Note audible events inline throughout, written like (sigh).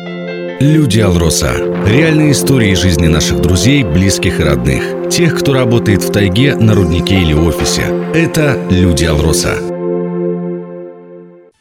Люди Алроса. Реальные истории жизни наших друзей, близких и родных. Тех, кто работает в тайге, на руднике или офисе. Это Люди Алроса.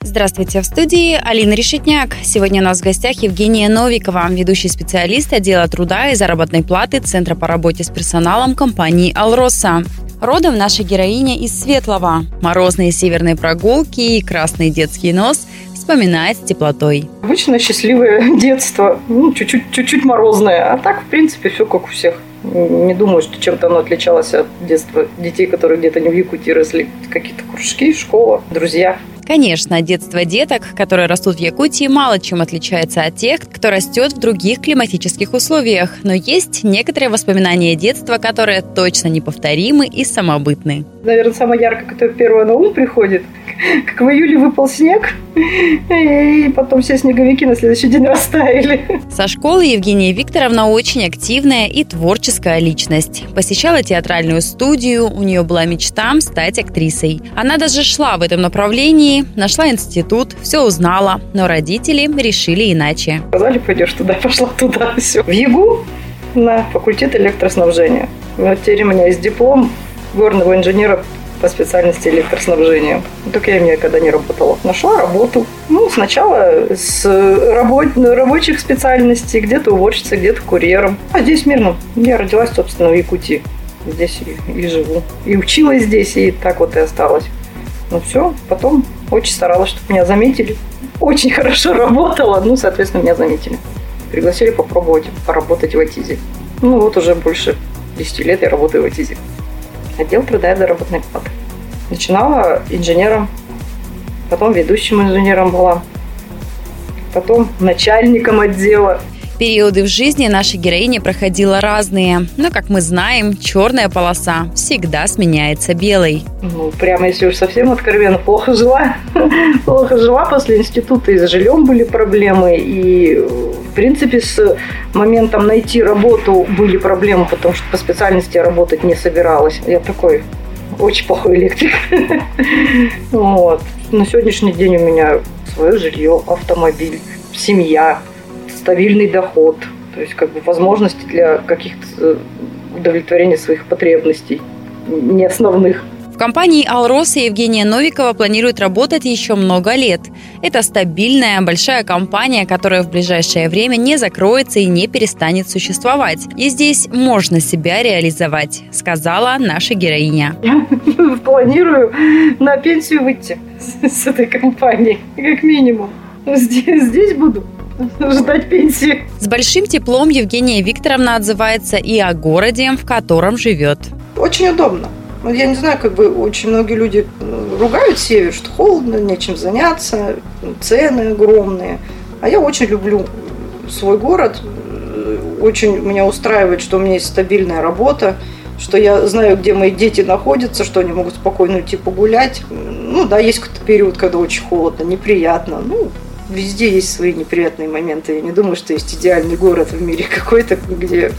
Здравствуйте, в студии Алина Решетняк. Сегодня у нас в гостях Евгения Новикова, ведущий специалист отдела труда и заработной платы Центра по работе с персоналом компании «Алроса». Родом наша героиня из Светлого. Морозные северные прогулки и красный детский нос вспоминает с теплотой. Обычно счастливое (laughs) детство, ну, чуть-чуть, чуть-чуть морозное, а так, в принципе, все как у всех. Не думаю, что чем-то оно отличалось от детства детей, которые где-то не в Якутии росли. Какие-то кружки, школа, друзья. Конечно, детство деток, которые растут в Якутии, мало чем отличается от тех, кто растет в других климатических условиях. Но есть некоторые воспоминания детства, которые точно неповторимы и самобытны. Наверное, самое яркое, которое первое на ум приходит, (laughs) как в июле выпал снег, (laughs) и потом все снеговики на следующий день (laughs) растаяли. Со школы Евгения Викторовна очень активная и творческая личность. Посещала театральную студию, у нее была мечта стать актрисой. Она даже шла в этом направлении, нашла институт, все узнала, но родители решили иначе. Сказали, пойдешь туда, (laughs) пошла туда, (laughs) все. В ЕГУ на факультет электроснабжения. Вот теперь у меня есть диплом горного инженера по специальности электроснабжения. Так я никогда не работала. Нашла работу. Ну, сначала с работ... рабочих специальностей, где-то уборщицей, где-то курьером. А здесь мирно. Я родилась, собственно, в Якутии. Здесь и, и живу. И училась здесь, и так вот и осталась. Ну все, потом очень старалась, чтобы меня заметили. Очень (laughs) хорошо работала, ну, соответственно, меня заметили. Пригласили попробовать поработать в Атизе. Ну, вот уже больше 10 лет я работаю в Атизе отдел труда и заработной. Начинала инженером, потом ведущим инженером была, потом начальником отдела. Периоды в жизни нашей героини проходила разные, но, как мы знаем, черная полоса всегда сменяется белой. Ну, прямо если уж совсем откровенно, плохо жила. (laughs) плохо жила после института, и с жильем были проблемы, и в принципе, с моментом найти работу были проблемы, потому что по специальности работать не собиралась. Я такой очень плохой электрик. (laughs) вот. На сегодняшний день у меня свое жилье, автомобиль, семья, стабильный доход. То есть, как бы, возможности для каких-то э, удовлетворения своих потребностей, не основных компании «Алрос» и Евгения Новикова планирует работать еще много лет. Это стабильная, большая компания, которая в ближайшее время не закроется и не перестанет существовать. И здесь можно себя реализовать, сказала наша героиня. Я (laughs) планирую на пенсию выйти с этой компании, как минимум. Здесь, здесь буду (laughs) ждать пенсии. С большим теплом Евгения Викторовна отзывается и о городе, в котором живет. Очень удобно. Ну, я не знаю, как бы очень многие люди э, ругают север, что холодно, нечем заняться, цены огромные. А я очень люблю свой город, очень меня устраивает, что у меня есть стабильная работа, что я знаю, где мои дети находятся, что они могут спокойно уйти погулять. Ну да, есть какой-то период, когда очень холодно, неприятно. Ну, везде есть свои неприятные моменты. Я не думаю, что есть идеальный город в мире (laughs) какой-то, где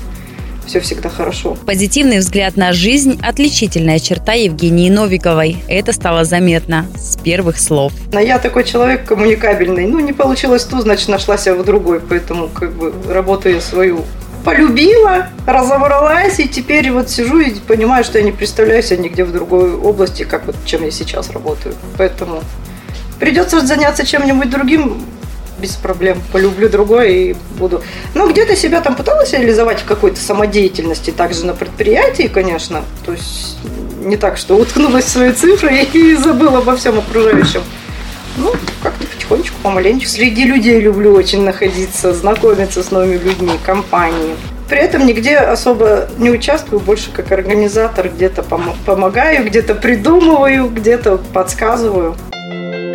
все всегда хорошо. Позитивный взгляд на жизнь – отличительная черта Евгении Новиковой. Это стало заметно с первых слов. Я такой человек коммуникабельный. Ну, не получилось ту, значит, нашла себя в другой. Поэтому как бы работаю свою полюбила, разобралась, и теперь вот сижу и понимаю, что я не представляю себя нигде в другой области, как вот чем я сейчас работаю. Поэтому придется заняться чем-нибудь другим, без проблем. Полюблю другое и буду. Но где-то себя там пыталась реализовать в какой-то самодеятельности, также на предприятии, конечно. То есть не так, что уткнулась в свои цифры (laughs) и забыла обо всем окружающем. Ну, как-то потихонечку, помаленечку. Среди людей люблю очень находиться, знакомиться с новыми людьми, компанией. При этом нигде особо не участвую, больше как организатор. Где-то пом- помогаю, где-то придумываю, где-то подсказываю.